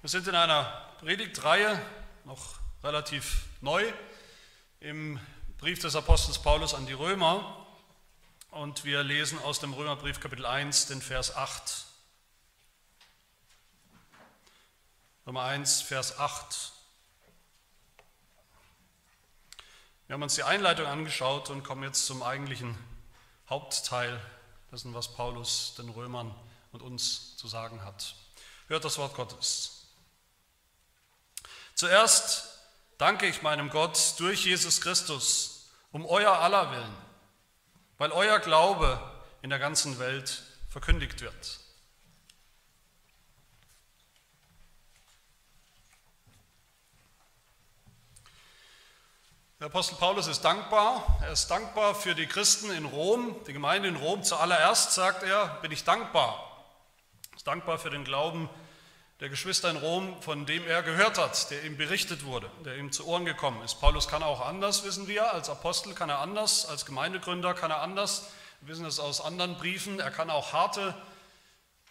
Wir sind in einer Predigtreihe, noch relativ neu, im Brief des Apostels Paulus an die Römer. Und wir lesen aus dem Römerbrief Kapitel 1 den Vers 8. Römer 1, Vers 8. Wir haben uns die Einleitung angeschaut und kommen jetzt zum eigentlichen Hauptteil dessen, was Paulus den Römern und uns zu sagen hat. Hört das Wort Gottes. Zuerst danke ich meinem Gott durch Jesus Christus um euer aller Willen, weil euer Glaube in der ganzen Welt verkündigt wird. Der Apostel Paulus ist dankbar. Er ist dankbar für die Christen in Rom, die Gemeinde in Rom. Zuallererst sagt er, bin ich dankbar. Er ist dankbar für den Glauben der Geschwister in Rom, von dem er gehört hat, der ihm berichtet wurde, der ihm zu Ohren gekommen ist. Paulus kann auch anders, wissen wir, als Apostel kann er anders, als Gemeindegründer kann er anders, wir wissen es aus anderen Briefen, er kann auch harte,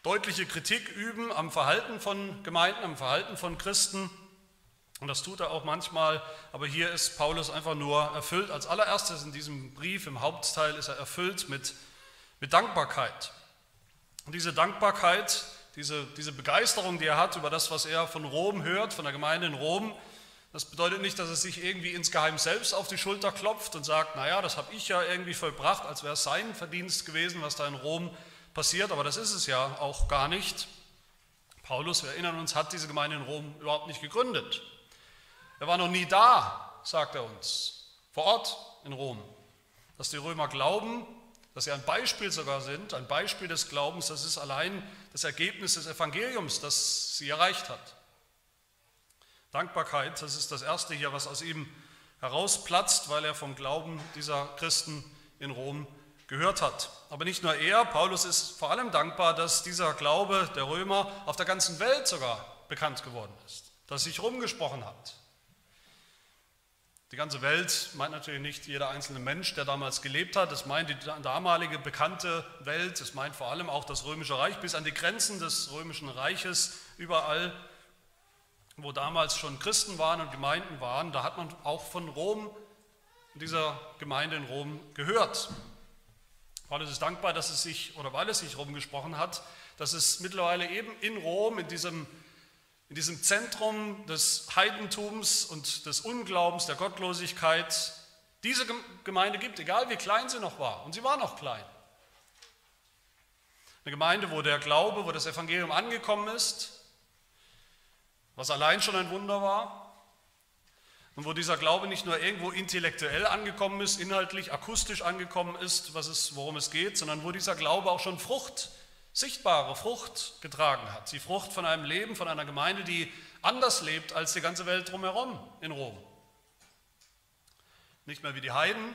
deutliche Kritik üben am Verhalten von Gemeinden, am Verhalten von Christen. Und das tut er auch manchmal, aber hier ist Paulus einfach nur erfüllt. Als allererstes in diesem Brief, im Hauptteil, ist er erfüllt mit, mit Dankbarkeit. Und diese Dankbarkeit, diese, diese Begeisterung, die er hat über das, was er von Rom hört, von der Gemeinde in Rom, das bedeutet nicht, dass er sich irgendwie insgeheim selbst auf die Schulter klopft und sagt, naja, das habe ich ja irgendwie vollbracht, als wäre es sein Verdienst gewesen, was da in Rom passiert, aber das ist es ja auch gar nicht. Paulus, wir erinnern uns, hat diese Gemeinde in Rom überhaupt nicht gegründet. Er war noch nie da, sagt er uns, vor Ort in Rom. Dass die Römer glauben, dass sie ein Beispiel sogar sind, ein Beispiel des Glaubens, das ist allein das Ergebnis des Evangeliums, das sie erreicht hat. Dankbarkeit, das ist das Erste hier, was aus ihm herausplatzt, weil er vom Glauben dieser Christen in Rom gehört hat. Aber nicht nur er, Paulus ist vor allem dankbar, dass dieser Glaube der Römer auf der ganzen Welt sogar bekannt geworden ist, dass sich rumgesprochen hat. Die ganze Welt meint natürlich nicht jeder einzelne Mensch, der damals gelebt hat. Es meint die damalige bekannte Welt. Es meint vor allem auch das Römische Reich bis an die Grenzen des Römischen Reiches. Überall, wo damals schon Christen waren und Gemeinden waren, da hat man auch von Rom, dieser Gemeinde in Rom, gehört. Paulus ist dankbar, dass es sich, oder weil es sich rumgesprochen hat, dass es mittlerweile eben in Rom, in diesem in diesem Zentrum des Heidentums und des Unglaubens, der Gottlosigkeit, diese Gemeinde gibt, egal wie klein sie noch war. Und sie war noch klein. Eine Gemeinde, wo der Glaube, wo das Evangelium angekommen ist, was allein schon ein Wunder war. Und wo dieser Glaube nicht nur irgendwo intellektuell angekommen ist, inhaltlich, akustisch angekommen ist, was es, worum es geht, sondern wo dieser Glaube auch schon Frucht sichtbare Frucht getragen hat. Die Frucht von einem Leben, von einer Gemeinde, die anders lebt als die ganze Welt drumherum in Rom. Nicht mehr wie die Heiden,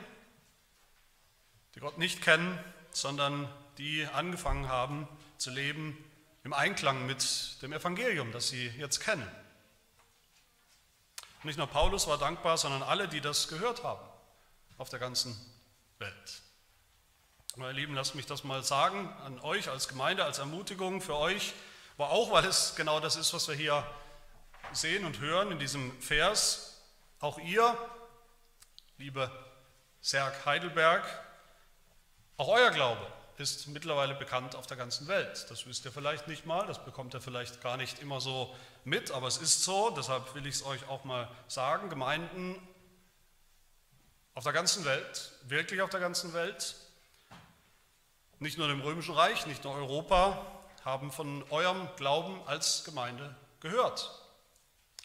die Gott nicht kennen, sondern die angefangen haben zu leben im Einklang mit dem Evangelium, das sie jetzt kennen. Nicht nur Paulus war dankbar, sondern alle, die das gehört haben auf der ganzen Welt. Meine Lieben, lasst mich das mal sagen an euch als Gemeinde, als Ermutigung für euch, aber auch, weil es genau das ist, was wir hier sehen und hören in diesem Vers. Auch ihr, liebe Serg Heidelberg, auch euer Glaube ist mittlerweile bekannt auf der ganzen Welt. Das wisst ihr vielleicht nicht mal, das bekommt ihr vielleicht gar nicht immer so mit, aber es ist so, deshalb will ich es euch auch mal sagen. Gemeinden auf der ganzen Welt, wirklich auf der ganzen Welt, nicht nur dem Römischen Reich, nicht nur Europa haben von eurem Glauben als Gemeinde gehört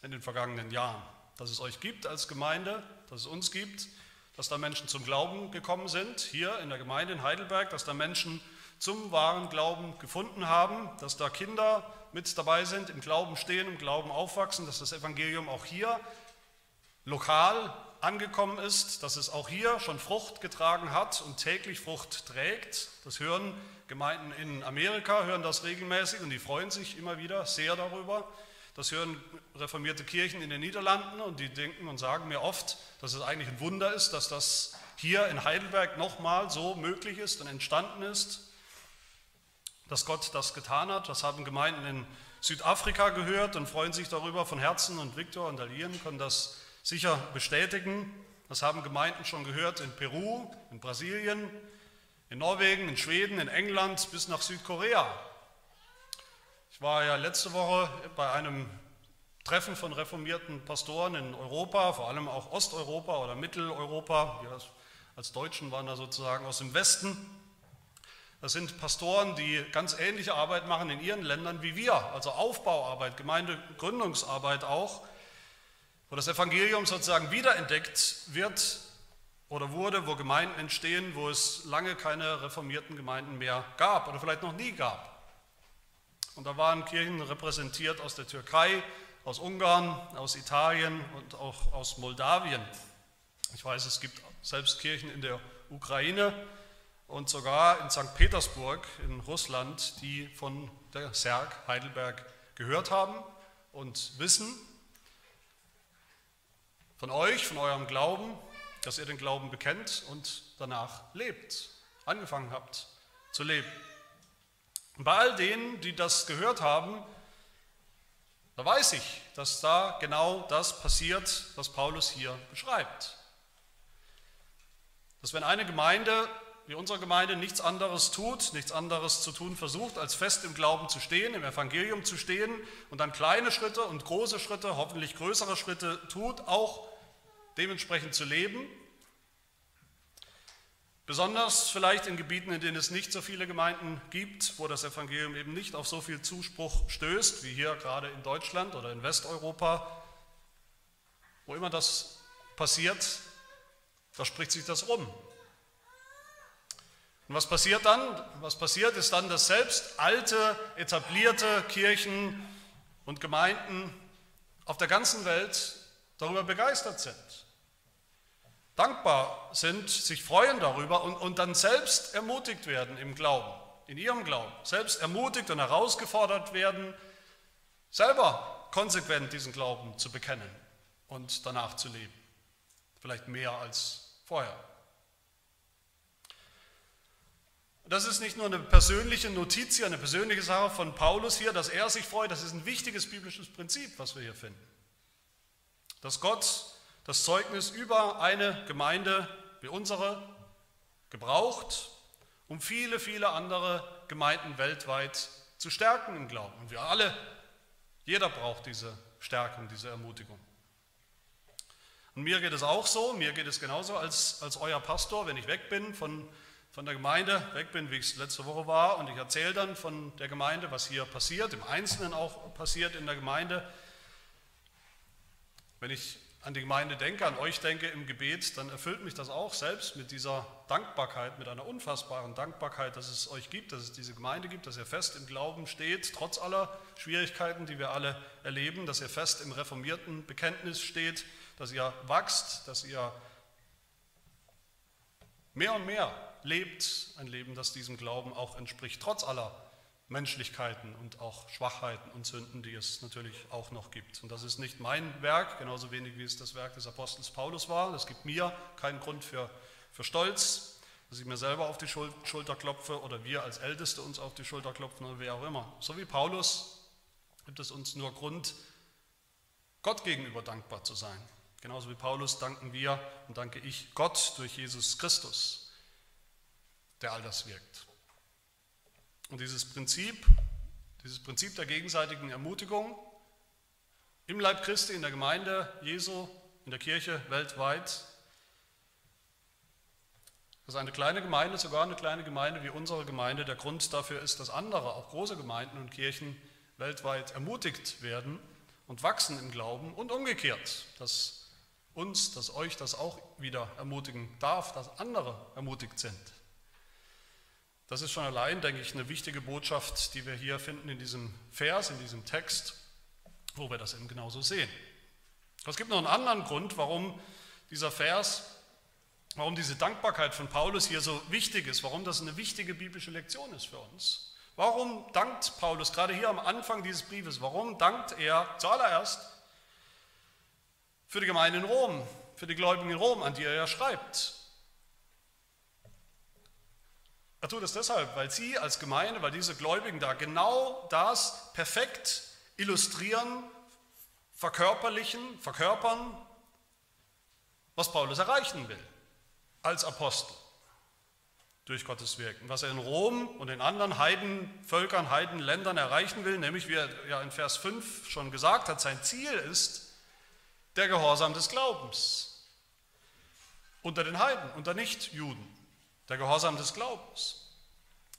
in den vergangenen Jahren. Dass es euch gibt als Gemeinde, dass es uns gibt, dass da Menschen zum Glauben gekommen sind, hier in der Gemeinde in Heidelberg, dass da Menschen zum wahren Glauben gefunden haben, dass da Kinder mit dabei sind, im Glauben stehen, im Glauben aufwachsen, dass das Evangelium auch hier lokal angekommen ist, dass es auch hier schon Frucht getragen hat und täglich Frucht trägt. Das hören Gemeinden in Amerika, hören das regelmäßig und die freuen sich immer wieder sehr darüber. Das hören reformierte Kirchen in den Niederlanden und die denken und sagen mir oft, dass es eigentlich ein Wunder ist, dass das hier in Heidelberg nochmal so möglich ist und entstanden ist. dass Gott das getan hat. Das haben Gemeinden in Südafrika gehört und freuen sich darüber von Herzen. Und Viktor und Alien können das sicher bestätigen. Das haben Gemeinden schon gehört in Peru, in Brasilien, in Norwegen, in Schweden, in England bis nach Südkorea. Ich war ja letzte Woche bei einem Treffen von reformierten Pastoren in Europa, vor allem auch Osteuropa oder Mitteleuropa. Wir als Deutschen waren da sozusagen aus dem Westen. Das sind Pastoren, die ganz ähnliche Arbeit machen in ihren Ländern wie wir, also Aufbauarbeit, Gemeindegründungsarbeit auch, wo das Evangelium sozusagen wiederentdeckt wird oder wurde, wo Gemeinden entstehen, wo es lange keine reformierten Gemeinden mehr gab oder vielleicht noch nie gab. Und da waren Kirchen repräsentiert aus der Türkei, aus Ungarn, aus Italien und auch aus Moldawien. Ich weiß, es gibt selbst Kirchen in der Ukraine, und sogar in St. Petersburg in Russland, die von der Serg Heidelberg gehört haben und wissen von euch, von eurem Glauben, dass ihr den Glauben bekennt und danach lebt, angefangen habt zu leben. Und bei all denen, die das gehört haben, da weiß ich, dass da genau das passiert, was Paulus hier beschreibt. Dass wenn eine Gemeinde wie unsere Gemeinde nichts anderes tut, nichts anderes zu tun versucht, als fest im Glauben zu stehen, im Evangelium zu stehen und dann kleine Schritte und große Schritte, hoffentlich größere Schritte tut, auch dementsprechend zu leben. Besonders vielleicht in Gebieten, in denen es nicht so viele Gemeinden gibt, wo das Evangelium eben nicht auf so viel Zuspruch stößt, wie hier gerade in Deutschland oder in Westeuropa, wo immer das passiert, da spricht sich das rum. Und was passiert dann? Was passiert ist dann, dass selbst alte, etablierte Kirchen und Gemeinden auf der ganzen Welt darüber begeistert sind, dankbar sind, sich freuen darüber und, und dann selbst ermutigt werden im Glauben, in ihrem Glauben, selbst ermutigt und herausgefordert werden, selber konsequent diesen Glauben zu bekennen und danach zu leben. Vielleicht mehr als vorher. Das ist nicht nur eine persönliche Notiz, eine persönliche Sache von Paulus hier, dass er sich freut. Das ist ein wichtiges biblisches Prinzip, was wir hier finden. Dass Gott das Zeugnis über eine Gemeinde wie unsere gebraucht, um viele, viele andere Gemeinden weltweit zu stärken im Glauben. Und wir alle, jeder braucht diese Stärkung, diese Ermutigung. Und mir geht es auch so, mir geht es genauso als, als euer Pastor, wenn ich weg bin von von der Gemeinde weg bin, wie ich es letzte Woche war, und ich erzähle dann von der Gemeinde, was hier passiert, im Einzelnen auch passiert in der Gemeinde. Wenn ich an die Gemeinde denke, an euch denke im Gebet, dann erfüllt mich das auch selbst mit dieser Dankbarkeit, mit einer unfassbaren Dankbarkeit, dass es euch gibt, dass es diese Gemeinde gibt, dass ihr fest im Glauben steht, trotz aller Schwierigkeiten, die wir alle erleben, dass ihr fest im reformierten Bekenntnis steht, dass ihr wachst, dass ihr mehr und mehr lebt ein Leben, das diesem Glauben auch entspricht, trotz aller Menschlichkeiten und auch Schwachheiten und Sünden, die es natürlich auch noch gibt. Und das ist nicht mein Werk, genauso wenig wie es das Werk des Apostels Paulus war. Es gibt mir keinen Grund für, für Stolz, dass ich mir selber auf die Schulter klopfe oder wir als Älteste uns auf die Schulter klopfen oder wer auch immer. So wie Paulus gibt es uns nur Grund, Gott gegenüber dankbar zu sein. Genauso wie Paulus danken wir und danke ich Gott durch Jesus Christus der all das wirkt. Und dieses Prinzip, dieses Prinzip der gegenseitigen Ermutigung im Leib Christi, in der Gemeinde Jesu, in der Kirche weltweit, dass eine kleine Gemeinde, sogar eine kleine Gemeinde wie unsere Gemeinde, der Grund dafür ist, dass andere, auch große Gemeinden und Kirchen weltweit ermutigt werden und wachsen im Glauben und umgekehrt, dass uns, dass euch das auch wieder ermutigen darf, dass andere ermutigt sind. Das ist schon allein, denke ich, eine wichtige Botschaft, die wir hier finden in diesem Vers, in diesem Text, wo wir das eben genauso sehen. Es gibt noch einen anderen Grund, warum dieser Vers, warum diese Dankbarkeit von Paulus hier so wichtig ist, warum das eine wichtige biblische Lektion ist für uns. Warum dankt Paulus gerade hier am Anfang dieses Briefes, warum dankt er zuallererst für die Gemeinde in Rom, für die Gläubigen in Rom, an die er ja schreibt? Er tut es deshalb, weil sie als Gemeinde, weil diese Gläubigen da genau das perfekt illustrieren, verkörperlichen, verkörpern, was Paulus erreichen will als Apostel durch Gottes Wirken. Was er in Rom und in anderen Heidenvölkern, Heidenländern erreichen will, nämlich wie er ja in Vers 5 schon gesagt hat, sein Ziel ist der Gehorsam des Glaubens unter den Heiden, unter Nichtjuden der Gehorsam des Glaubens.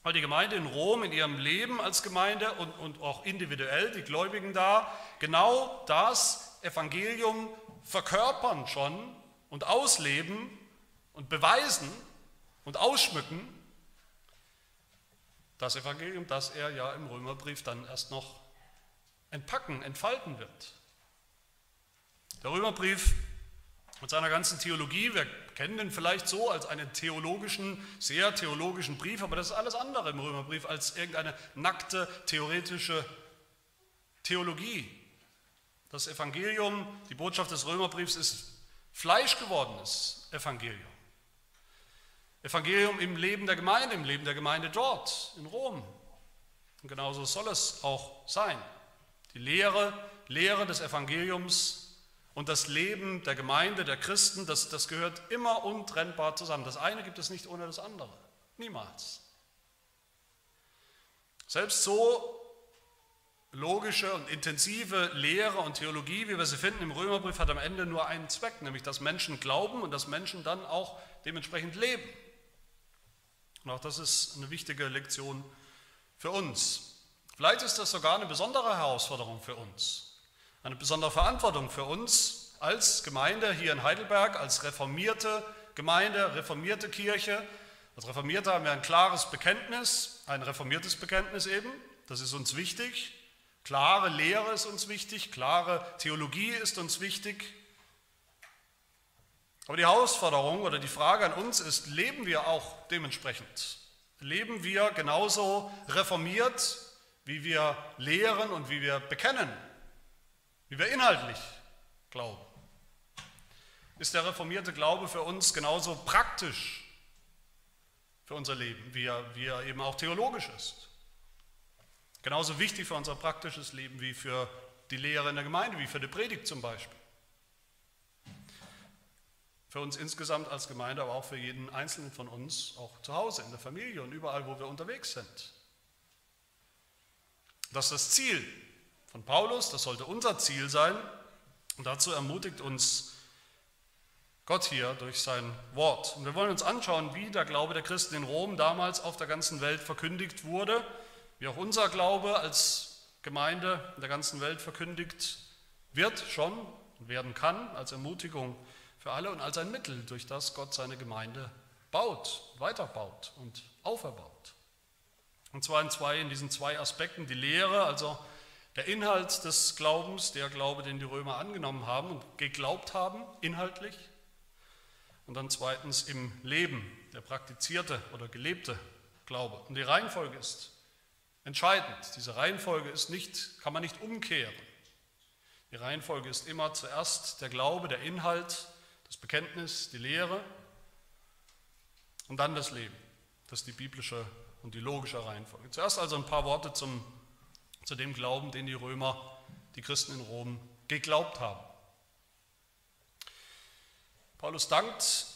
Weil die Gemeinde in Rom in ihrem Leben als Gemeinde und, und auch individuell, die Gläubigen da, genau das Evangelium verkörpern schon und ausleben und beweisen und ausschmücken. Das Evangelium, das er ja im Römerbrief dann erst noch entpacken, entfalten wird. Der Römerbrief mit seiner ganzen Theologie, wir kennen den vielleicht so als einen theologischen, sehr theologischen Brief, aber das ist alles andere im Römerbrief als irgendeine nackte theoretische Theologie. Das Evangelium, die Botschaft des Römerbriefs ist Fleisch gewordenes Evangelium. Evangelium im Leben der Gemeinde, im Leben der Gemeinde dort, in Rom. Und genauso soll es auch sein. Die Lehre, Lehre des Evangeliums und das Leben der Gemeinde, der Christen, das, das gehört immer untrennbar zusammen. Das eine gibt es nicht ohne das andere. Niemals. Selbst so logische und intensive Lehre und Theologie, wie wir sie finden im Römerbrief, hat am Ende nur einen Zweck, nämlich dass Menschen glauben und dass Menschen dann auch dementsprechend leben. Und auch das ist eine wichtige Lektion für uns. Vielleicht ist das sogar eine besondere Herausforderung für uns, eine besondere Verantwortung für uns als Gemeinde hier in Heidelberg, als reformierte Gemeinde, reformierte Kirche. Als Reformierte haben wir ein klares Bekenntnis, ein reformiertes Bekenntnis eben. Das ist uns wichtig. Klare Lehre ist uns wichtig, klare Theologie ist uns wichtig. Aber die Herausforderung oder die Frage an uns ist, leben wir auch dementsprechend? Leben wir genauso reformiert, wie wir lehren und wie wir bekennen? Wie wir inhaltlich glauben. Ist der reformierte Glaube für uns genauso praktisch für unser Leben, wie er, wie er eben auch theologisch ist? Genauso wichtig für unser praktisches Leben wie für die Lehre in der Gemeinde, wie für die Predigt zum Beispiel. Für uns insgesamt als Gemeinde, aber auch für jeden Einzelnen von uns, auch zu Hause, in der Familie und überall, wo wir unterwegs sind. Das ist das Ziel von Paulus, das sollte unser Ziel sein. Und dazu ermutigt uns Gott hier durch sein Wort. Und wir wollen uns anschauen, wie der Glaube der Christen in Rom damals auf der ganzen Welt verkündigt wurde, wie auch unser Glaube als Gemeinde in der ganzen Welt verkündigt wird schon und werden kann, als Ermutigung für alle und als ein Mittel, durch das Gott seine Gemeinde baut, weiterbaut und auferbaut. Und zwar in, zwei, in diesen zwei Aspekten, die Lehre, also der Inhalt des Glaubens, der Glaube, den die Römer angenommen haben und geglaubt haben, inhaltlich. Und dann zweitens im Leben, der praktizierte oder gelebte Glaube. Und die Reihenfolge ist entscheidend. Diese Reihenfolge ist nicht, kann man nicht umkehren. Die Reihenfolge ist immer zuerst der Glaube, der Inhalt, das Bekenntnis, die Lehre und dann das Leben. Das ist die biblische und die logische Reihenfolge. Zuerst also ein paar Worte zum zu dem Glauben, den die Römer, die Christen in Rom, geglaubt haben. Paulus dankt,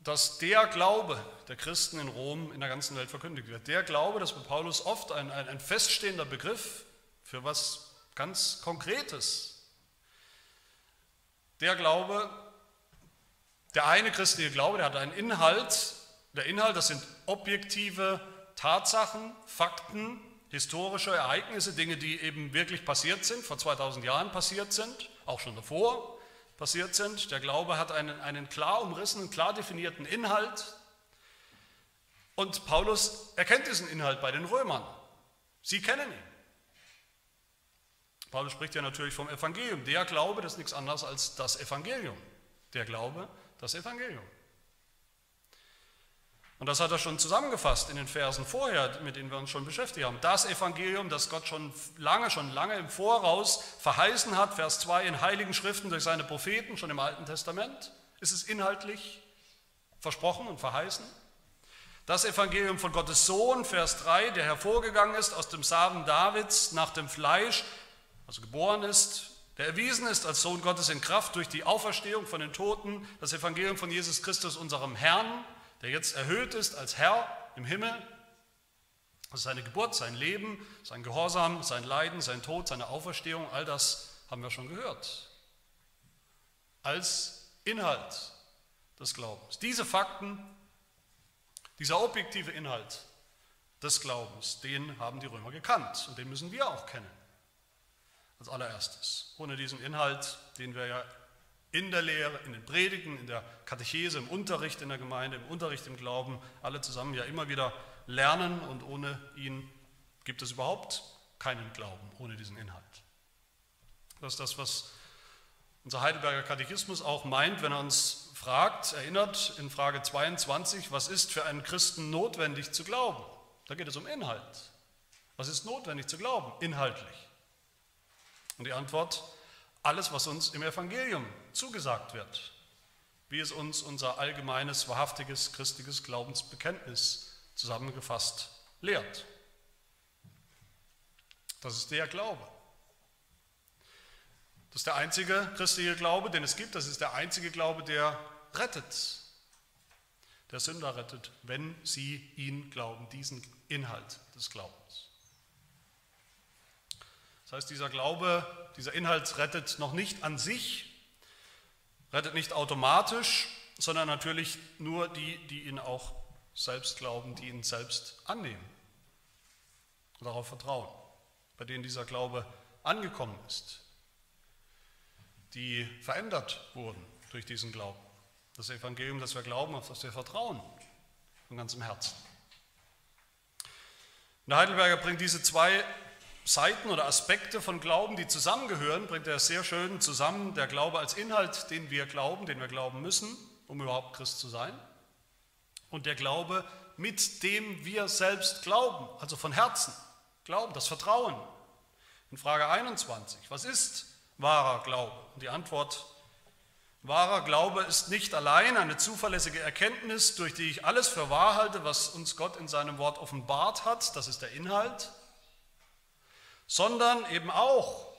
dass der Glaube der Christen in Rom in der ganzen Welt verkündigt wird. Der Glaube, das ist bei Paulus oft ein, ein, ein feststehender Begriff für was ganz Konkretes. Der Glaube, der eine christliche Glaube, der hat einen Inhalt. Der Inhalt, das sind objektive Tatsachen, Fakten, historische Ereignisse, Dinge, die eben wirklich passiert sind, vor 2000 Jahren passiert sind, auch schon davor passiert sind. Der Glaube hat einen, einen klar umrissenen, klar definierten Inhalt. Und Paulus erkennt diesen Inhalt bei den Römern. Sie kennen ihn. Paulus spricht ja natürlich vom Evangelium. Der Glaube, das ist nichts anderes als das Evangelium. Der Glaube, das Evangelium. Und das hat er schon zusammengefasst in den Versen vorher, mit denen wir uns schon beschäftigt haben. Das Evangelium, das Gott schon lange, schon lange im Voraus verheißen hat, Vers 2 in heiligen Schriften durch seine Propheten, schon im Alten Testament, ist es inhaltlich versprochen und verheißen. Das Evangelium von Gottes Sohn, Vers 3, der hervorgegangen ist aus dem Samen Davids nach dem Fleisch, also geboren ist, der erwiesen ist als Sohn Gottes in Kraft durch die Auferstehung von den Toten, das Evangelium von Jesus Christus, unserem Herrn, der jetzt erhöht ist als Herr im Himmel. Das ist seine Geburt, sein Leben, sein Gehorsam, sein Leiden, sein Tod, seine Auferstehung, all das haben wir schon gehört. Als Inhalt des Glaubens. Diese Fakten dieser objektive Inhalt des Glaubens, den haben die Römer gekannt und den müssen wir auch kennen. Als allererstes. Ohne diesen Inhalt, den wir ja in der Lehre, in den Predigen, in der Katechese, im Unterricht in der Gemeinde, im Unterricht im Glauben, alle zusammen ja immer wieder lernen und ohne ihn gibt es überhaupt keinen Glauben, ohne diesen Inhalt. Das ist das, was unser Heidelberger Katechismus auch meint, wenn er uns fragt, erinnert in Frage 22, was ist für einen Christen notwendig zu glauben? Da geht es um Inhalt. Was ist notwendig zu glauben, inhaltlich? Und die Antwort, alles, was uns im Evangelium zugesagt wird, wie es uns unser allgemeines, wahrhaftiges, christliches Glaubensbekenntnis zusammengefasst lehrt. Das ist der Glaube. Das ist der einzige christliche Glaube, den es gibt. Das ist der einzige Glaube, der rettet. Der Sünder rettet, wenn sie ihn glauben, diesen Inhalt des Glaubens. Das heißt, dieser Glaube, dieser Inhalt rettet noch nicht an sich, rettet nicht automatisch, sondern natürlich nur die, die ihn auch selbst glauben, die ihn selbst annehmen und darauf vertrauen, bei denen dieser Glaube angekommen ist die verändert wurden durch diesen Glauben. Das Evangelium, das wir glauben, auf das wir vertrauen, von ganzem Herzen. Der Heidelberger bringt diese zwei Seiten oder Aspekte von Glauben, die zusammengehören, bringt er sehr schön zusammen. Der Glaube als Inhalt, den wir glauben, den wir glauben müssen, um überhaupt Christ zu sein. Und der Glaube, mit dem wir selbst glauben, also von Herzen glauben, das Vertrauen. In Frage 21, was ist wahrer Glaube? Die Antwort, wahrer Glaube ist nicht allein eine zuverlässige Erkenntnis, durch die ich alles für wahr halte, was uns Gott in seinem Wort offenbart hat, das ist der Inhalt, sondern eben auch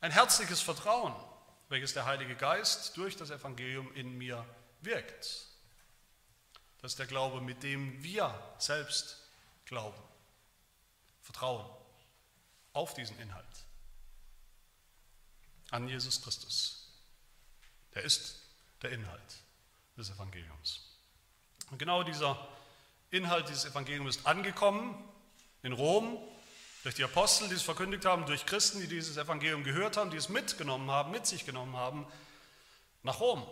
ein herzliches Vertrauen, welches der Heilige Geist durch das Evangelium in mir wirkt. Das ist der Glaube, mit dem wir selbst glauben, vertrauen auf diesen Inhalt an Jesus Christus. Der ist der Inhalt des Evangeliums. Und genau dieser Inhalt dieses Evangeliums ist angekommen in Rom durch die Apostel, die es verkündigt haben, durch Christen, die dieses Evangelium gehört haben, die es mitgenommen haben, mit sich genommen haben, nach Rom.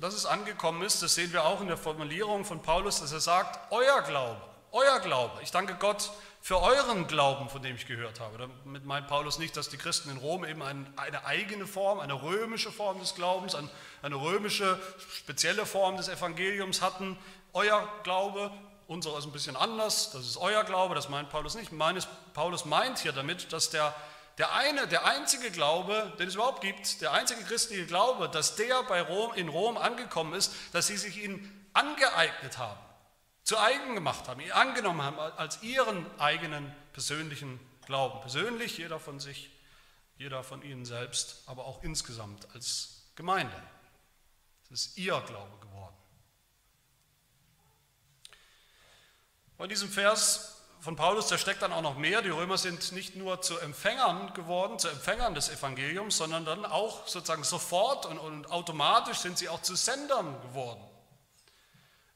Dass es angekommen ist, das sehen wir auch in der Formulierung von Paulus, dass er sagt, euer Glaube, euer Glaube. Ich danke Gott für euren Glauben, von dem ich gehört habe. Damit meint Paulus nicht, dass die Christen in Rom eben eine eigene Form, eine römische Form des Glaubens, eine römische spezielle Form des Evangeliums hatten. Euer Glaube, unser ist ein bisschen anders, das ist euer Glaube, das meint Paulus nicht. Meines, Paulus meint hier damit, dass der, der eine, der einzige Glaube, den es überhaupt gibt, der einzige christliche Glaube, dass der bei Rom, in Rom angekommen ist, dass sie sich ihn angeeignet haben zu eigen gemacht haben, ihn angenommen haben als ihren eigenen persönlichen Glauben. Persönlich, jeder von sich, jeder von ihnen selbst, aber auch insgesamt als Gemeinde. Es ist ihr Glaube geworden. Bei diesem Vers von Paulus, da steckt dann auch noch mehr. Die Römer sind nicht nur zu Empfängern geworden, zu Empfängern des Evangeliums, sondern dann auch sozusagen sofort und, und automatisch sind sie auch zu Sendern geworden.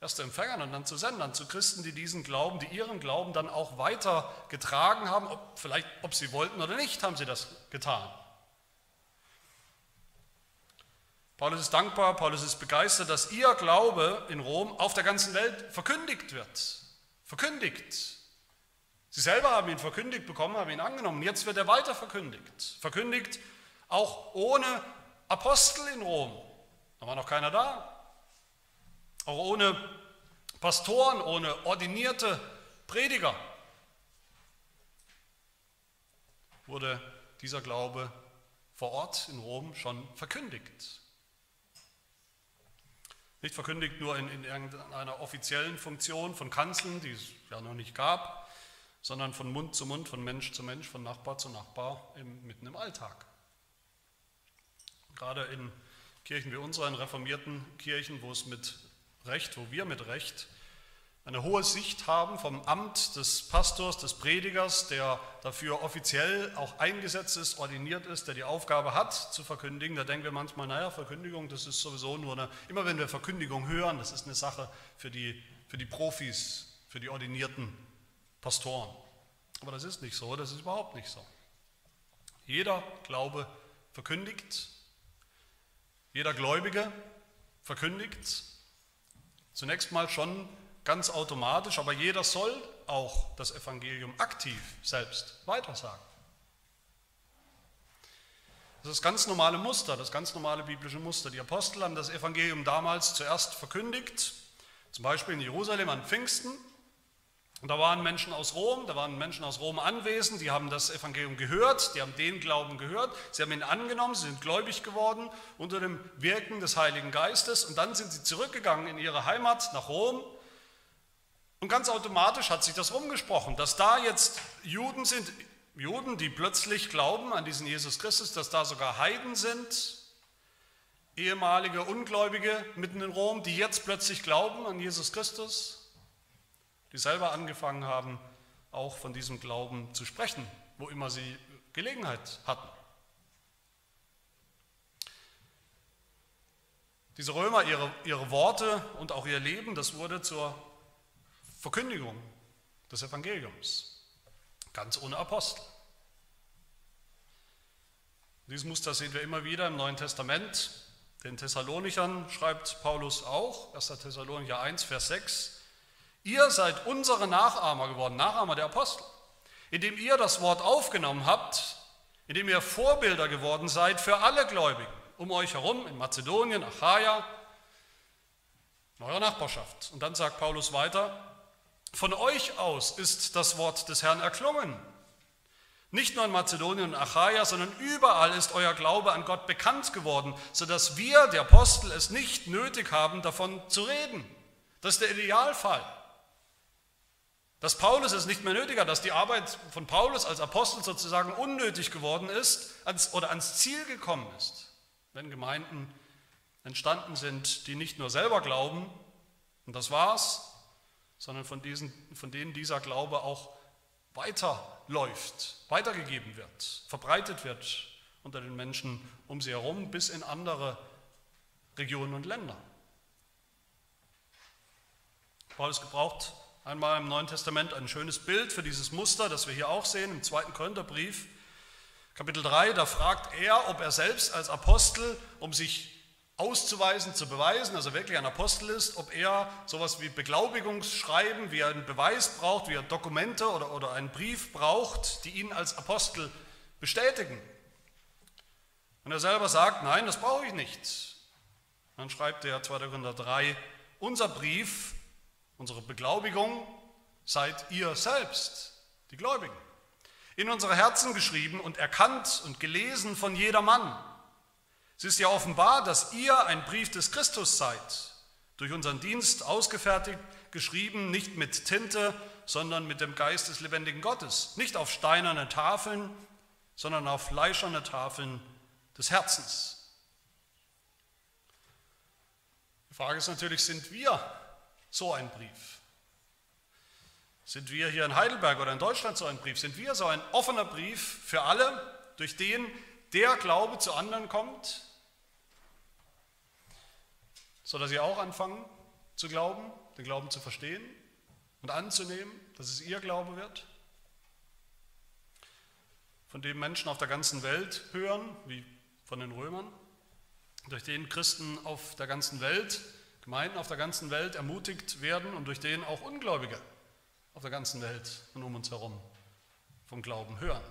Erst zu Empfängern und dann zu Sendern, zu Christen, die diesen Glauben, die ihren Glauben dann auch weiter getragen haben, ob, vielleicht ob sie wollten oder nicht, haben sie das getan. Paulus ist dankbar, Paulus ist begeistert, dass ihr Glaube in Rom auf der ganzen Welt verkündigt wird. Verkündigt. Sie selber haben ihn verkündigt bekommen, haben ihn angenommen. Jetzt wird er weiter verkündigt. Verkündigt auch ohne Apostel in Rom. Da war noch keiner da. Auch ohne Pastoren, ohne ordinierte Prediger wurde dieser Glaube vor Ort in Rom schon verkündigt. Nicht verkündigt nur in, in irgendeiner offiziellen Funktion von Kanzeln, die es ja noch nicht gab, sondern von Mund zu Mund, von Mensch zu Mensch, von Nachbar zu Nachbar, im, mitten im Alltag. Gerade in Kirchen wie unseren reformierten Kirchen, wo es mit Recht, wo wir mit Recht eine hohe Sicht haben vom Amt des Pastors, des Predigers, der dafür offiziell auch eingesetzt ist, ordiniert ist, der die Aufgabe hat zu verkündigen. Da denken wir manchmal, naja, Verkündigung, das ist sowieso nur eine, immer wenn wir Verkündigung hören, das ist eine Sache für die, für die Profis, für die ordinierten Pastoren. Aber das ist nicht so, das ist überhaupt nicht so. Jeder Glaube verkündigt, jeder Gläubige verkündigt zunächst mal schon ganz automatisch, aber jeder soll auch das Evangelium aktiv selbst weitersagen. Das ist das ganz normale Muster, das ganz normale biblische Muster. Die Apostel haben das Evangelium damals zuerst verkündigt, zum Beispiel in Jerusalem an Pfingsten. Und da waren Menschen aus Rom, da waren Menschen aus Rom anwesend, die haben das Evangelium gehört, die haben den Glauben gehört, sie haben ihn angenommen, sie sind gläubig geworden unter dem Wirken des Heiligen Geistes und dann sind sie zurückgegangen in ihre Heimat nach Rom und ganz automatisch hat sich das rumgesprochen, dass da jetzt Juden sind, Juden, die plötzlich glauben an diesen Jesus Christus, dass da sogar Heiden sind, ehemalige Ungläubige mitten in Rom, die jetzt plötzlich glauben an Jesus Christus, die selber angefangen haben, auch von diesem Glauben zu sprechen, wo immer sie Gelegenheit hatten. Diese Römer, ihre, ihre Worte und auch ihr Leben, das wurde zur Verkündigung des Evangeliums, ganz ohne Apostel. Dieses Muster sehen wir immer wieder im Neuen Testament. Den Thessalonichern schreibt Paulus auch, 1. Thessalonicher 1, Vers 6, ihr seid unsere Nachahmer geworden, Nachahmer der Apostel, indem ihr das Wort aufgenommen habt, indem ihr Vorbilder geworden seid für alle Gläubigen um euch herum, in Mazedonien, Achaia, in eurer Nachbarschaft. Und dann sagt Paulus weiter, von euch aus ist das Wort des Herrn erklungen. Nicht nur in Mazedonien und Achaia, sondern überall ist euer Glaube an Gott bekannt geworden, sodass wir, der Apostel, es nicht nötig haben, davon zu reden. Das ist der Idealfall. Dass Paulus es nicht mehr nötig hat, dass die Arbeit von Paulus als Apostel sozusagen unnötig geworden ist oder ans Ziel gekommen ist, wenn Gemeinden entstanden sind, die nicht nur selber glauben, und das war's, sondern von, diesen, von denen dieser Glaube auch weiterläuft, weitergegeben wird, verbreitet wird unter den Menschen um sie herum bis in andere Regionen und Länder. Paulus gebraucht einmal im Neuen Testament ein schönes Bild für dieses Muster, das wir hier auch sehen im zweiten Korintherbrief, Kapitel 3. Da fragt er, ob er selbst als Apostel, um sich auszuweisen, zu beweisen, also wirklich ein Apostel ist, ob er sowas wie Beglaubigungsschreiben, wie er einen Beweis braucht, wie er Dokumente oder, oder einen Brief braucht, die ihn als Apostel bestätigen. Und er selber sagt, nein, das brauche ich nicht. Dann schreibt er 2. Korinther 3, unser Brief, unsere Beglaubigung seid ihr selbst, die Gläubigen. In unsere Herzen geschrieben und erkannt und gelesen von jedermann es ist ja offenbar, dass ihr ein Brief des Christus seid, durch unseren Dienst ausgefertigt, geschrieben, nicht mit Tinte, sondern mit dem Geist des lebendigen Gottes. Nicht auf steinerne Tafeln, sondern auf fleischerne Tafeln des Herzens. Die Frage ist natürlich, sind wir so ein Brief? Sind wir hier in Heidelberg oder in Deutschland so ein Brief? Sind wir so ein offener Brief für alle, durch den der Glaube zu anderen kommt, sodass sie auch anfangen zu glauben, den Glauben zu verstehen und anzunehmen, dass es ihr Glaube wird, von dem Menschen auf der ganzen Welt hören, wie von den Römern, durch den Christen auf der ganzen Welt, Gemeinden auf der ganzen Welt ermutigt werden und durch den auch Ungläubige auf der ganzen Welt und um uns herum vom Glauben hören.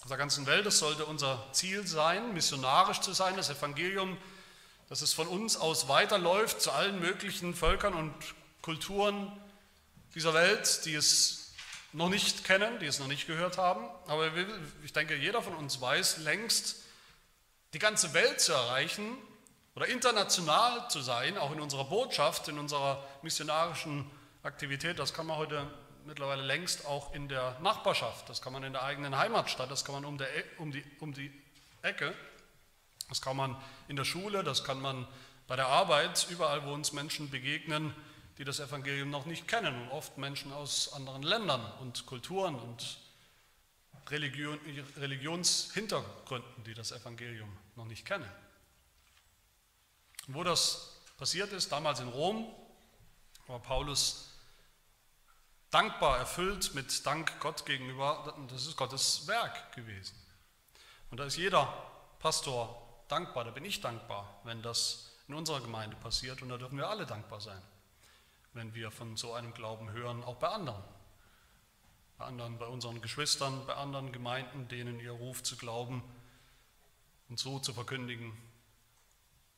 Auf der ganzen Welt, das sollte unser Ziel sein, missionarisch zu sein, das Evangelium zu dass es von uns aus weiterläuft zu allen möglichen Völkern und Kulturen dieser Welt, die es noch nicht kennen, die es noch nicht gehört haben. Aber ich denke, jeder von uns weiß längst, die ganze Welt zu erreichen, oder international zu sein, auch in unserer Botschaft, in unserer missionarischen Aktivität. Das kann man heute mittlerweile längst auch in der Nachbarschaft, das kann man in der eigenen Heimatstadt, das kann man um, der, e, um, die, um die Ecke, das kann man in der Schule, das kann man bei der Arbeit, überall, wo uns Menschen begegnen, die das Evangelium noch nicht kennen und oft Menschen aus anderen Ländern und Kulturen und Religion, Religionshintergründen, die das Evangelium noch nicht kennen. Und wo das passiert ist, damals in Rom, war Paulus dankbar, erfüllt mit Dank Gott gegenüber, das ist Gottes Werk gewesen. Und da ist jeder Pastor dankbar, da bin ich dankbar, wenn das in unserer Gemeinde passiert und da dürfen wir alle dankbar sein, wenn wir von so einem Glauben hören, auch bei anderen. Bei anderen, bei unseren Geschwistern, bei anderen Gemeinden, denen ihr Ruf zu glauben und so zu verkündigen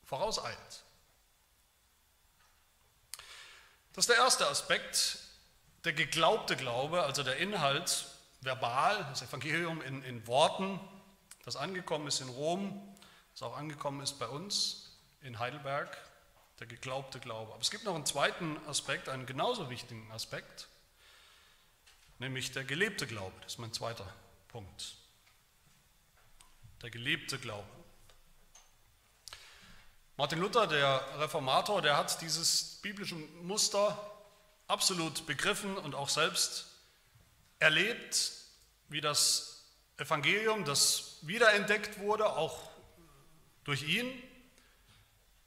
vorauseilt. Das ist der erste Aspekt, der geglaubte Glaube, also der Inhalt verbal, das Evangelium in, in Worten, das angekommen ist in Rom, das auch angekommen ist bei uns in Heidelberg, der geglaubte Glaube. Aber es gibt noch einen zweiten Aspekt, einen genauso wichtigen Aspekt, nämlich der gelebte Glaube. Das ist mein zweiter Punkt. Der gelebte Glaube. Martin Luther, der Reformator, der hat dieses biblische Muster absolut begriffen und auch selbst erlebt, wie das Evangelium, das wiederentdeckt wurde, auch durch ihn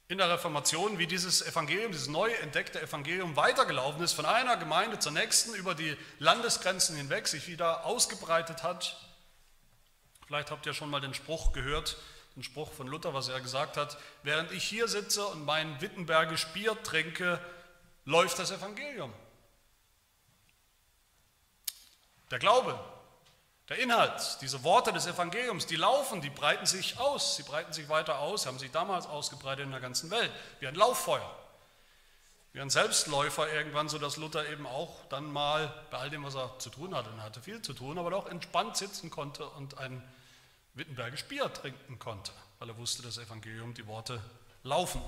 in der Reformation, wie dieses Evangelium, dieses neu entdeckte Evangelium weitergelaufen ist, von einer Gemeinde zur nächsten, über die Landesgrenzen hinweg, sich wieder ausgebreitet hat. Vielleicht habt ihr schon mal den Spruch gehört, ein Spruch von Luther, was er gesagt hat, während ich hier sitze und mein Wittenbergisch Bier trinke, läuft das Evangelium. Der Glaube, der Inhalt, diese Worte des Evangeliums, die laufen, die breiten sich aus, sie breiten sich weiter aus, haben sich damals ausgebreitet in der ganzen Welt, wie ein Lauffeuer, wie ein Selbstläufer irgendwann, sodass Luther eben auch dann mal bei all dem, was er zu tun hatte, und er hatte viel zu tun, aber doch entspannt sitzen konnte und ein Wittenbergisch Bier trinken konnte, weil er wusste, das Evangelium, die Worte laufen.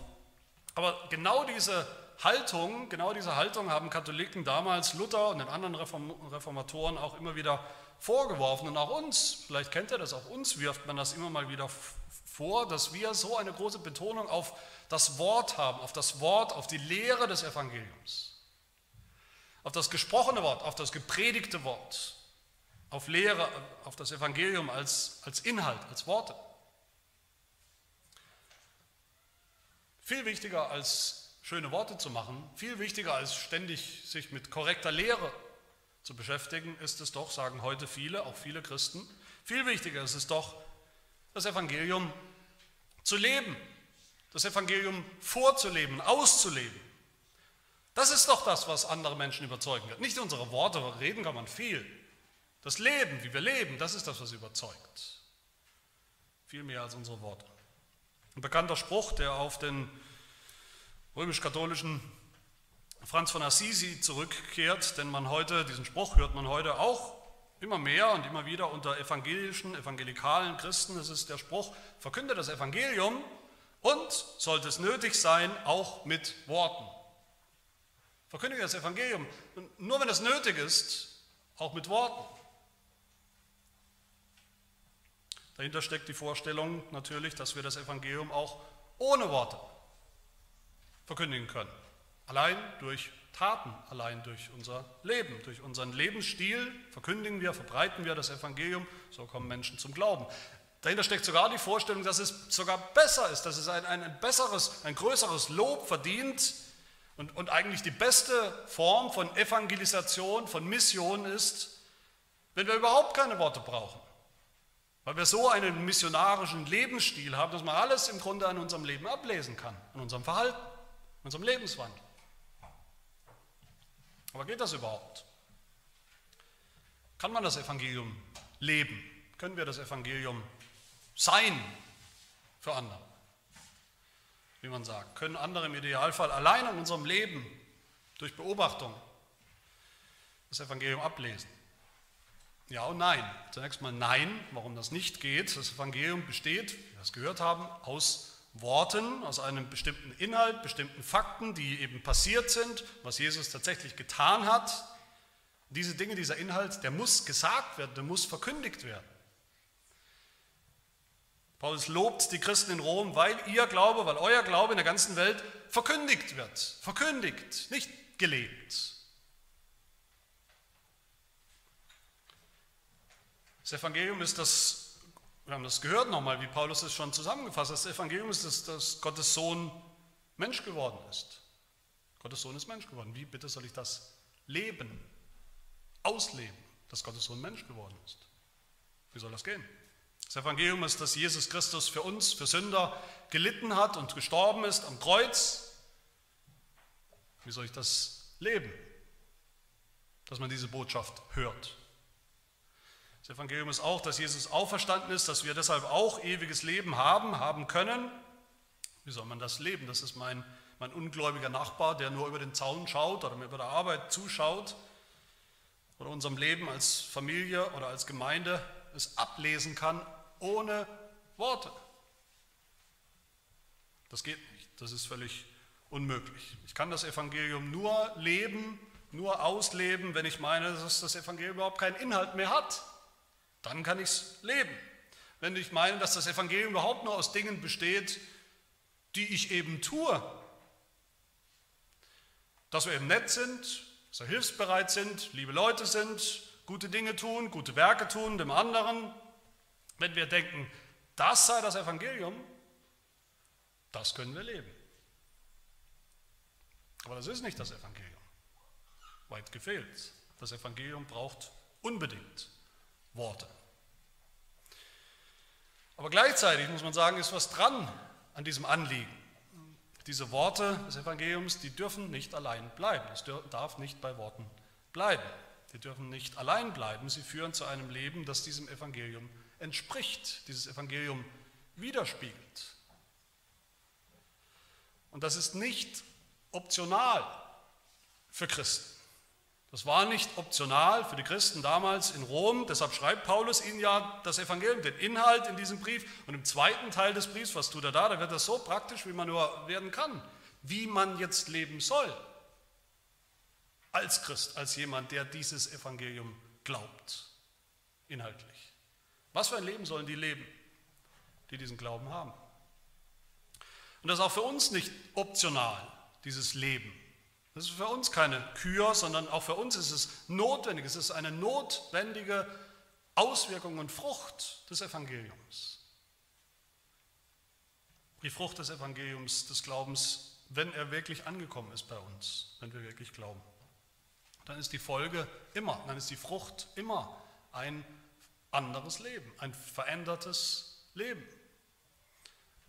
Aber genau diese Haltung, genau diese Haltung haben Katholiken damals Luther und den anderen Reformatoren auch immer wieder vorgeworfen und auch uns, vielleicht kennt ihr das, auch uns wirft man das immer mal wieder vor, dass wir so eine große Betonung auf das Wort haben, auf das Wort, auf die Lehre des Evangeliums, auf das gesprochene Wort, auf das gepredigte Wort auf Lehre, auf das Evangelium als, als Inhalt, als Worte. Viel wichtiger als schöne Worte zu machen, viel wichtiger als ständig sich mit korrekter Lehre zu beschäftigen, ist es doch, sagen heute viele, auch viele Christen, viel wichtiger ist es doch, das Evangelium zu leben, das Evangelium vorzuleben, auszuleben. Das ist doch das, was andere Menschen überzeugen wird. Nicht unsere Worte, reden kann man viel, das Leben, wie wir leben, das ist das, was überzeugt. Viel mehr als unsere Worte. Ein bekannter Spruch, der auf den römisch-katholischen Franz von Assisi zurückkehrt, denn man heute, diesen Spruch hört man heute auch immer mehr und immer wieder unter evangelischen, evangelikalen Christen. Es ist der Spruch, verkünde das Evangelium und, sollte es nötig sein, auch mit Worten. Verkündige das Evangelium, nur wenn es nötig ist, auch mit Worten. Dahinter steckt die Vorstellung natürlich, dass wir das Evangelium auch ohne Worte verkündigen können. Allein durch Taten, allein durch unser Leben, durch unseren Lebensstil verkündigen wir, verbreiten wir das Evangelium, so kommen Menschen zum Glauben. Dahinter steckt sogar die Vorstellung, dass es sogar besser ist, dass es ein, ein besseres, ein größeres Lob verdient und, und eigentlich die beste Form von Evangelisation, von Mission ist, wenn wir überhaupt keine Worte brauchen. Weil wir so einen missionarischen Lebensstil haben, dass man alles im Grunde an unserem Leben ablesen kann, an unserem Verhalten, an unserem Lebenswandel. Aber geht das überhaupt? Kann man das Evangelium leben? Können wir das Evangelium sein für andere? Wie man sagt, können andere im Idealfall allein in unserem Leben durch Beobachtung das Evangelium ablesen? Ja und nein. Zunächst mal nein, warum das nicht geht. Das Evangelium besteht, wie wir es gehört haben, aus Worten, aus einem bestimmten Inhalt, bestimmten Fakten, die eben passiert sind, was Jesus tatsächlich getan hat. Diese Dinge, dieser Inhalt, der muss gesagt werden, der muss verkündigt werden. Paulus lobt die Christen in Rom, weil ihr Glaube, weil euer Glaube in der ganzen Welt verkündigt wird. Verkündigt, nicht gelebt. Das Evangelium ist das, wir haben das gehört nochmal, wie Paulus es schon zusammengefasst hat, das Evangelium ist, das, dass Gottes Sohn Mensch geworden ist. Gottes Sohn ist Mensch geworden. Wie bitte soll ich das leben, ausleben, dass Gottes Sohn Mensch geworden ist? Wie soll das gehen? Das Evangelium ist, dass Jesus Christus für uns, für Sünder, gelitten hat und gestorben ist am Kreuz. Wie soll ich das leben? Dass man diese Botschaft hört. Das Evangelium ist auch, dass Jesus auferstanden ist, dass wir deshalb auch ewiges Leben haben, haben können. Wie soll man das leben? Das ist mein, mein ungläubiger Nachbar, der nur über den Zaun schaut oder mir bei der Arbeit zuschaut oder unserem Leben als Familie oder als Gemeinde es ablesen kann ohne Worte. Das geht nicht, das ist völlig unmöglich. Ich kann das Evangelium nur leben, nur ausleben, wenn ich meine, dass das Evangelium überhaupt keinen Inhalt mehr hat. Dann kann ich es leben. Wenn ich meine, dass das Evangelium überhaupt nur aus Dingen besteht, die ich eben tue. Dass wir eben nett sind, dass wir hilfsbereit sind, liebe Leute sind, gute Dinge tun, gute Werke tun, dem anderen. Wenn wir denken, das sei das Evangelium, das können wir leben. Aber das ist nicht das Evangelium. Weit gefehlt. Das Evangelium braucht unbedingt Worte. Aber gleichzeitig muss man sagen, ist was dran an diesem Anliegen. Diese Worte des Evangeliums, die dürfen nicht allein bleiben. Es darf nicht bei Worten bleiben. Die dürfen nicht allein bleiben. Sie führen zu einem Leben, das diesem Evangelium entspricht, dieses Evangelium widerspiegelt. Und das ist nicht optional für Christen. Das war nicht optional für die Christen damals in Rom, deshalb schreibt Paulus ihnen ja das Evangelium, den Inhalt in diesem Brief. Und im zweiten Teil des Briefs, was tut er da? Da wird das so praktisch, wie man nur werden kann, wie man jetzt leben soll. Als Christ, als jemand, der dieses Evangelium glaubt, inhaltlich. Was für ein Leben sollen die leben, die diesen Glauben haben? Und das ist auch für uns nicht optional, dieses Leben. Das ist für uns keine Kür, sondern auch für uns ist es notwendig. Es ist eine notwendige Auswirkung und Frucht des Evangeliums. Die Frucht des Evangeliums, des Glaubens, wenn er wirklich angekommen ist bei uns, wenn wir wirklich glauben. Dann ist die Folge immer, dann ist die Frucht immer ein anderes Leben, ein verändertes Leben.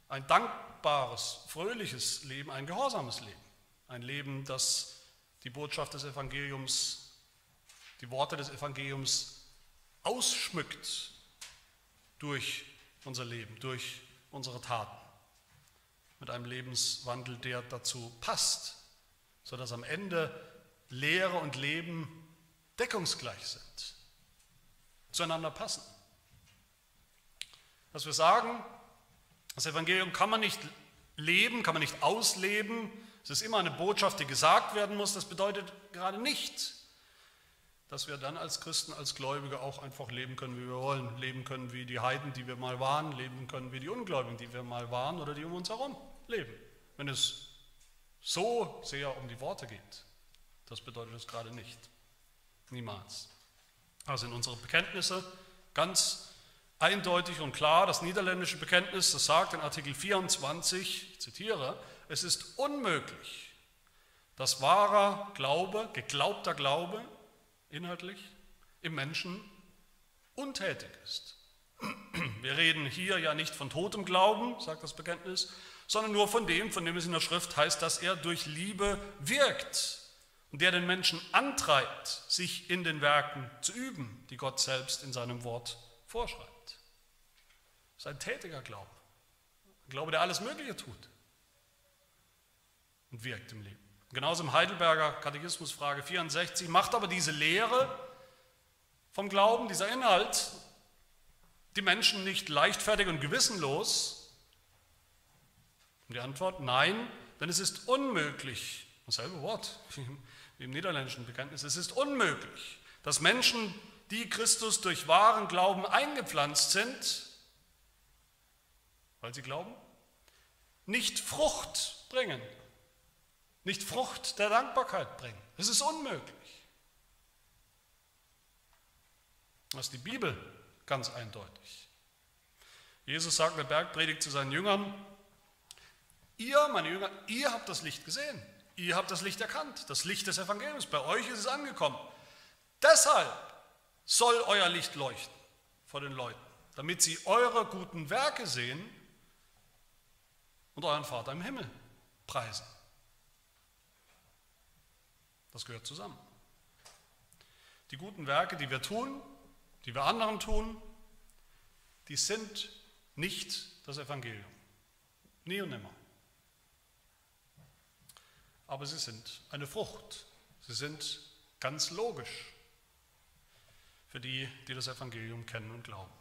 Ein dankbares, fröhliches Leben, ein gehorsames Leben. Ein Leben, das die Botschaft des Evangeliums, die Worte des Evangeliums ausschmückt durch unser Leben, durch unsere Taten. Mit einem Lebenswandel, der dazu passt, sodass am Ende Lehre und Leben deckungsgleich sind, zueinander passen. Dass wir sagen, das Evangelium kann man nicht leben, kann man nicht ausleben, es ist immer eine Botschaft, die gesagt werden muss. Das bedeutet gerade nicht, dass wir dann als Christen, als Gläubige auch einfach leben können, wie wir wollen. Leben können wie die Heiden, die wir mal waren. Leben können wie die Ungläubigen, die wir mal waren oder die um uns herum leben. Wenn es so sehr um die Worte geht. Das bedeutet es gerade nicht. Niemals. Also in unsere Bekenntnisse ganz eindeutig und klar, das niederländische Bekenntnis, das sagt in Artikel 24, ich zitiere, es ist unmöglich, dass wahrer Glaube, geglaubter Glaube, inhaltlich, im Menschen untätig ist. Wir reden hier ja nicht von totem Glauben, sagt das Bekenntnis, sondern nur von dem, von dem es in der Schrift heißt, dass er durch Liebe wirkt und der den Menschen antreibt, sich in den Werken zu üben, die Gott selbst in seinem Wort vorschreibt. Das ist ein tätiger Glaube. Ein Glaube, der alles Mögliche tut und wirkt im Leben. Genauso im Heidelberger Katechismus Frage 64 macht aber diese Lehre vom Glauben, dieser Inhalt, die Menschen nicht leichtfertig und gewissenlos, Und die Antwort, nein, denn es ist unmöglich, dasselbe Wort wie im niederländischen Bekenntnis, es ist unmöglich, dass Menschen, die Christus durch wahren Glauben eingepflanzt sind, weil sie glauben, nicht Frucht bringen, nicht Frucht der Dankbarkeit bringen. Es ist unmöglich. Das ist die Bibel ganz eindeutig. Jesus sagt in der Bergpredigt zu seinen Jüngern, ihr, meine Jünger, ihr habt das Licht gesehen, ihr habt das Licht erkannt, das Licht des Evangeliums, bei euch ist es angekommen. Deshalb soll euer Licht leuchten vor den Leuten, damit sie eure guten Werke sehen und euren Vater im Himmel preisen. Das gehört zusammen. Die guten Werke, die wir tun, die wir anderen tun, die sind nicht das Evangelium. Nie und nimmer. Aber sie sind eine Frucht. Sie sind ganz logisch für die, die das Evangelium kennen und glauben.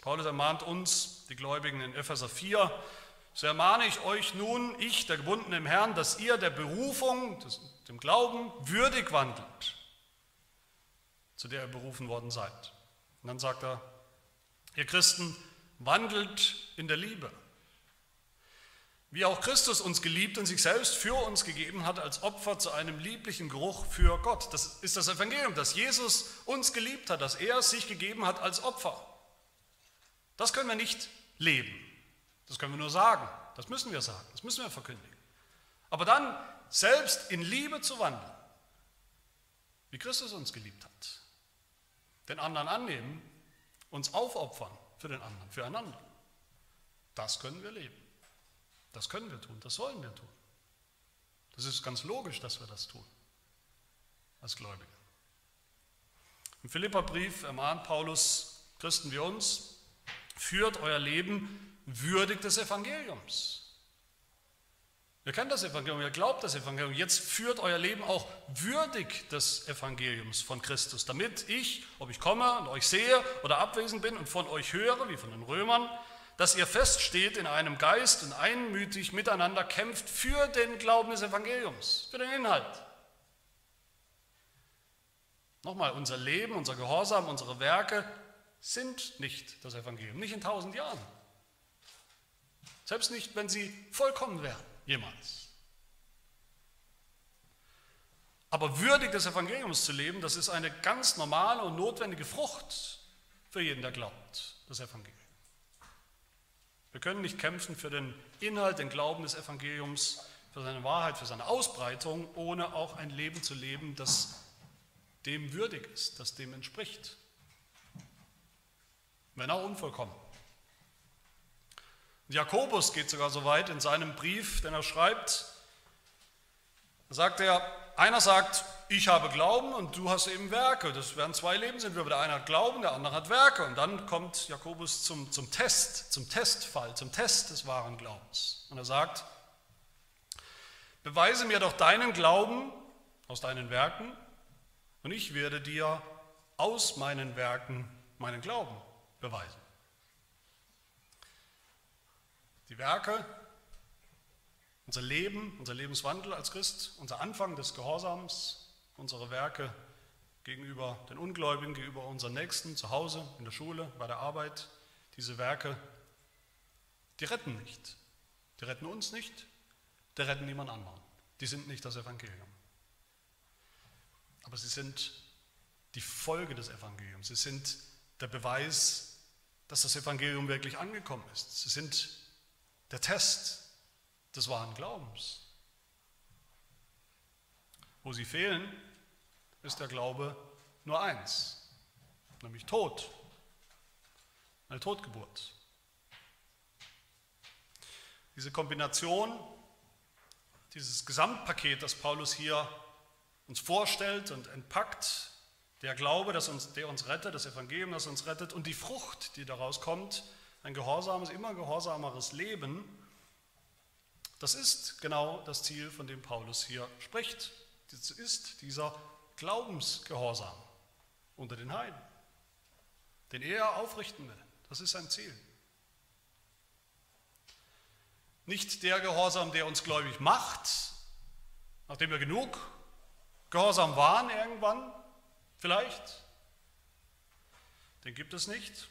Paulus ermahnt uns, die Gläubigen in Epheser 4, so ermahne ich euch nun, ich, der Gebundene im Herrn, dass ihr der Berufung, dem Glauben, würdig wandelt zu der ihr berufen worden seid. Und dann sagt er, ihr Christen, wandelt in der Liebe. Wie auch Christus uns geliebt und sich selbst für uns gegeben hat als Opfer zu einem lieblichen Geruch für Gott. Das ist das Evangelium, dass Jesus uns geliebt hat, dass er sich gegeben hat als Opfer. Das können wir nicht leben. Das können wir nur sagen. Das müssen wir sagen. Das müssen wir verkündigen. Aber dann selbst in Liebe zu wandeln, wie Christus uns geliebt hat den anderen annehmen, uns aufopfern für den anderen, füreinander. Das können wir leben. Das können wir tun, das sollen wir tun. Das ist ganz logisch, dass wir das tun, als Gläubige. Im Philipperbrief ermahnt Paulus Christen wie uns, führt euer Leben würdig des Evangeliums. Ihr kennt das Evangelium, ihr glaubt das Evangelium. Jetzt führt euer Leben auch würdig des Evangeliums von Christus, damit ich, ob ich komme und euch sehe oder abwesend bin und von euch höre, wie von den Römern, dass ihr feststeht in einem Geist und einmütig miteinander kämpft für den Glauben des Evangeliums, für den Inhalt. Nochmal, unser Leben, unser Gehorsam, unsere Werke sind nicht das Evangelium, nicht in tausend Jahren. Selbst nicht, wenn sie vollkommen wären. Jemals. Aber würdig des Evangeliums zu leben, das ist eine ganz normale und notwendige Frucht für jeden, der glaubt, das Evangelium. Wir können nicht kämpfen für den Inhalt, den Glauben des Evangeliums, für seine Wahrheit, für seine Ausbreitung, ohne auch ein Leben zu leben, das dem würdig ist, das dem entspricht. Wenn auch unvollkommen. Jakobus geht sogar so weit in seinem Brief, den er schreibt, sagt er, einer sagt, ich habe Glauben und du hast eben Werke. Das werden zwei Lebensentwürfe. Der eine hat Glauben, der andere hat Werke. Und dann kommt Jakobus zum, zum Test, zum Testfall, zum Test des wahren Glaubens. Und er sagt, beweise mir doch deinen Glauben aus deinen Werken und ich werde dir aus meinen Werken meinen Glauben beweisen. Die Werke, unser Leben, unser Lebenswandel als Christ, unser Anfang des Gehorsams, unsere Werke gegenüber den Ungläubigen, gegenüber unseren Nächsten, zu Hause, in der Schule, bei der Arbeit, diese Werke, die retten nicht. Die retten uns nicht, die retten niemand anderen. Die sind nicht das Evangelium. Aber sie sind die Folge des Evangeliums. Sie sind der Beweis, dass das Evangelium wirklich angekommen ist. Sie sind der Test des wahren Glaubens. Wo sie fehlen, ist der Glaube nur eins, nämlich Tod, eine Totgeburt. Diese Kombination, dieses Gesamtpaket, das Paulus hier uns vorstellt und entpackt, der Glaube, das uns, der uns rettet, das Evangelium, das uns rettet und die Frucht, die daraus kommt, ein gehorsames, immer gehorsameres Leben, das ist genau das Ziel, von dem Paulus hier spricht. Das ist dieser Glaubensgehorsam unter den Heiden, den er aufrichten will. Das ist sein Ziel. Nicht der Gehorsam, der uns gläubig macht, nachdem wir genug Gehorsam waren irgendwann, vielleicht, den gibt es nicht,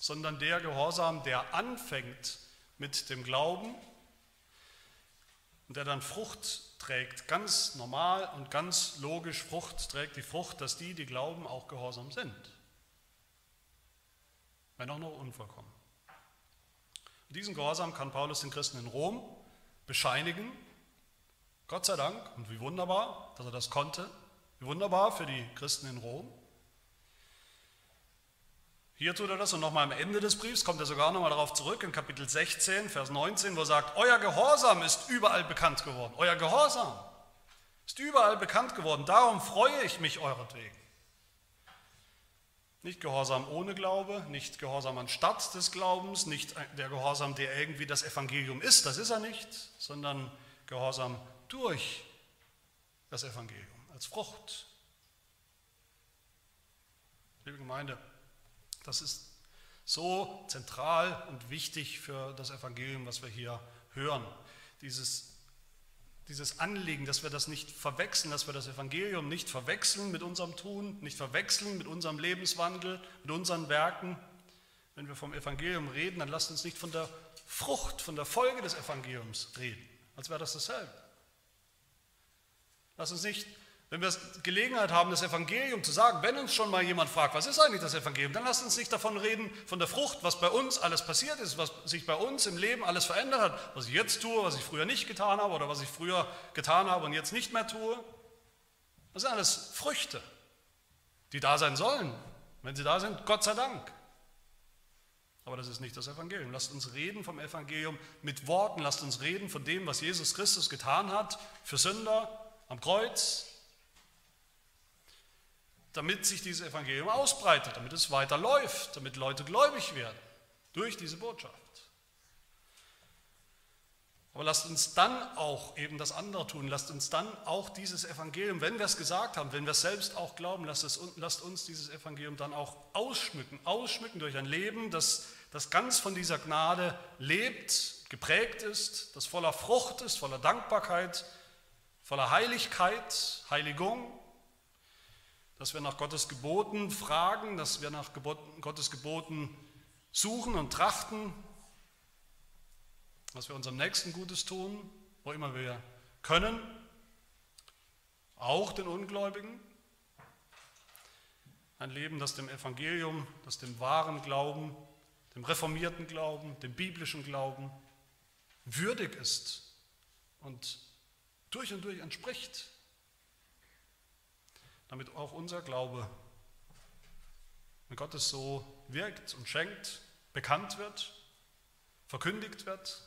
sondern der Gehorsam, der anfängt mit dem Glauben und der dann Frucht trägt, ganz normal und ganz logisch Frucht trägt die Frucht, dass die, die glauben, auch gehorsam sind. Wenn auch noch unvollkommen. Und diesen Gehorsam kann Paulus den Christen in Rom bescheinigen. Gott sei Dank und wie wunderbar, dass er das konnte. Wie wunderbar für die Christen in Rom. Hier tut er das und nochmal am Ende des Briefs kommt er sogar nochmal darauf zurück in Kapitel 16, Vers 19, wo er sagt, euer Gehorsam ist überall bekannt geworden. Euer Gehorsam ist überall bekannt geworden. Darum freue ich mich euretwegen. Nicht Gehorsam ohne Glaube, nicht Gehorsam anstatt des Glaubens, nicht der Gehorsam, der irgendwie das Evangelium ist, das ist er nicht, sondern Gehorsam durch das Evangelium als Frucht. Liebe Gemeinde, das ist so zentral und wichtig für das Evangelium, was wir hier hören. Dieses, dieses Anliegen, dass wir das nicht verwechseln, dass wir das Evangelium nicht verwechseln mit unserem Tun, nicht verwechseln mit unserem Lebenswandel, mit unseren Werken. Wenn wir vom Evangelium reden, dann lasst uns nicht von der Frucht, von der Folge des Evangeliums reden, als wäre das dasselbe. Lass uns nicht wenn wir Gelegenheit haben, das Evangelium zu sagen, wenn uns schon mal jemand fragt, was ist eigentlich das Evangelium, dann lasst uns nicht davon reden, von der Frucht, was bei uns alles passiert ist, was sich bei uns im Leben alles verändert hat, was ich jetzt tue, was ich früher nicht getan habe oder was ich früher getan habe und jetzt nicht mehr tue. Das sind alles Früchte, die da sein sollen. Wenn sie da sind, Gott sei Dank. Aber das ist nicht das Evangelium. Lasst uns reden vom Evangelium mit Worten. Lasst uns reden von dem, was Jesus Christus getan hat für Sünder am Kreuz, damit sich dieses Evangelium ausbreitet, damit es weiterläuft, damit Leute gläubig werden durch diese Botschaft. Aber lasst uns dann auch eben das andere tun. Lasst uns dann auch dieses Evangelium, wenn wir es gesagt haben, wenn wir es selbst auch glauben, lasst, es, lasst uns dieses Evangelium dann auch ausschmücken. Ausschmücken durch ein Leben, das, das ganz von dieser Gnade lebt, geprägt ist, das voller Frucht ist, voller Dankbarkeit, voller Heiligkeit, Heiligung dass wir nach Gottes Geboten fragen, dass wir nach Gottes Geboten suchen und trachten, dass wir unserem Nächsten Gutes tun, wo immer wir können, auch den Ungläubigen. Ein Leben, das dem Evangelium, das dem wahren Glauben, dem reformierten Glauben, dem biblischen Glauben würdig ist und durch und durch entspricht damit auch unser Glaube, wenn Gott es so wirkt und schenkt, bekannt wird, verkündigt wird,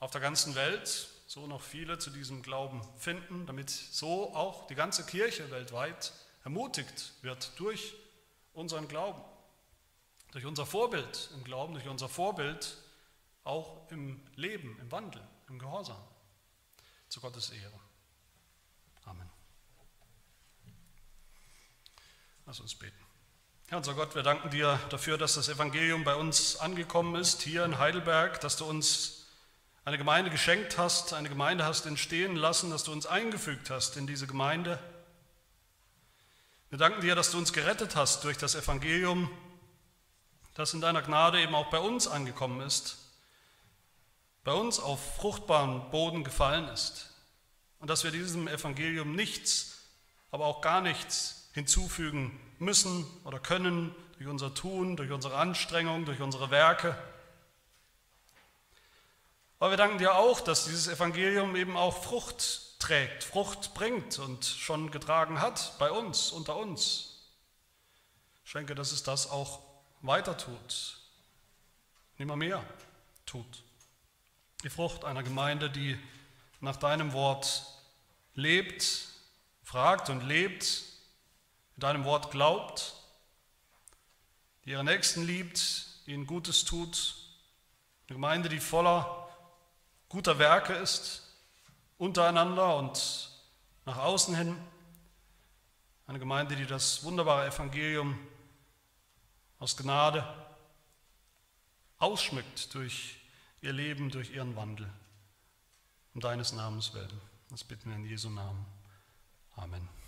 auf der ganzen Welt, so noch viele zu diesem Glauben finden, damit so auch die ganze Kirche weltweit ermutigt wird durch unseren Glauben, durch unser Vorbild im Glauben, durch unser Vorbild auch im Leben, im Wandel, im Gehorsam zu Gottes Ehre. Amen. Lass uns beten. Herr unser Gott, wir danken dir dafür, dass das Evangelium bei uns angekommen ist, hier in Heidelberg, dass du uns eine Gemeinde geschenkt hast, eine Gemeinde hast entstehen lassen, dass du uns eingefügt hast in diese Gemeinde. Wir danken dir, dass du uns gerettet hast durch das Evangelium, das in deiner Gnade eben auch bei uns angekommen ist, bei uns auf fruchtbaren Boden gefallen ist und dass wir diesem Evangelium nichts, aber auch gar nichts hinzufügen müssen oder können durch unser Tun, durch unsere Anstrengung, durch unsere Werke. Aber wir danken dir auch, dass dieses Evangelium eben auch Frucht trägt, Frucht bringt und schon getragen hat bei uns, unter uns. Ich schenke, dass es das auch weiter tut, nimmer mehr tut. Die Frucht einer Gemeinde, die nach deinem Wort lebt, fragt und lebt deinem Wort glaubt, die ihre Nächsten liebt, ihnen Gutes tut, eine Gemeinde, die voller guter Werke ist, untereinander und nach außen hin, eine Gemeinde, die das wunderbare Evangelium aus Gnade ausschmückt durch ihr Leben durch ihren Wandel. Um deines Namens willen. Das bitten wir in Jesu Namen. Amen.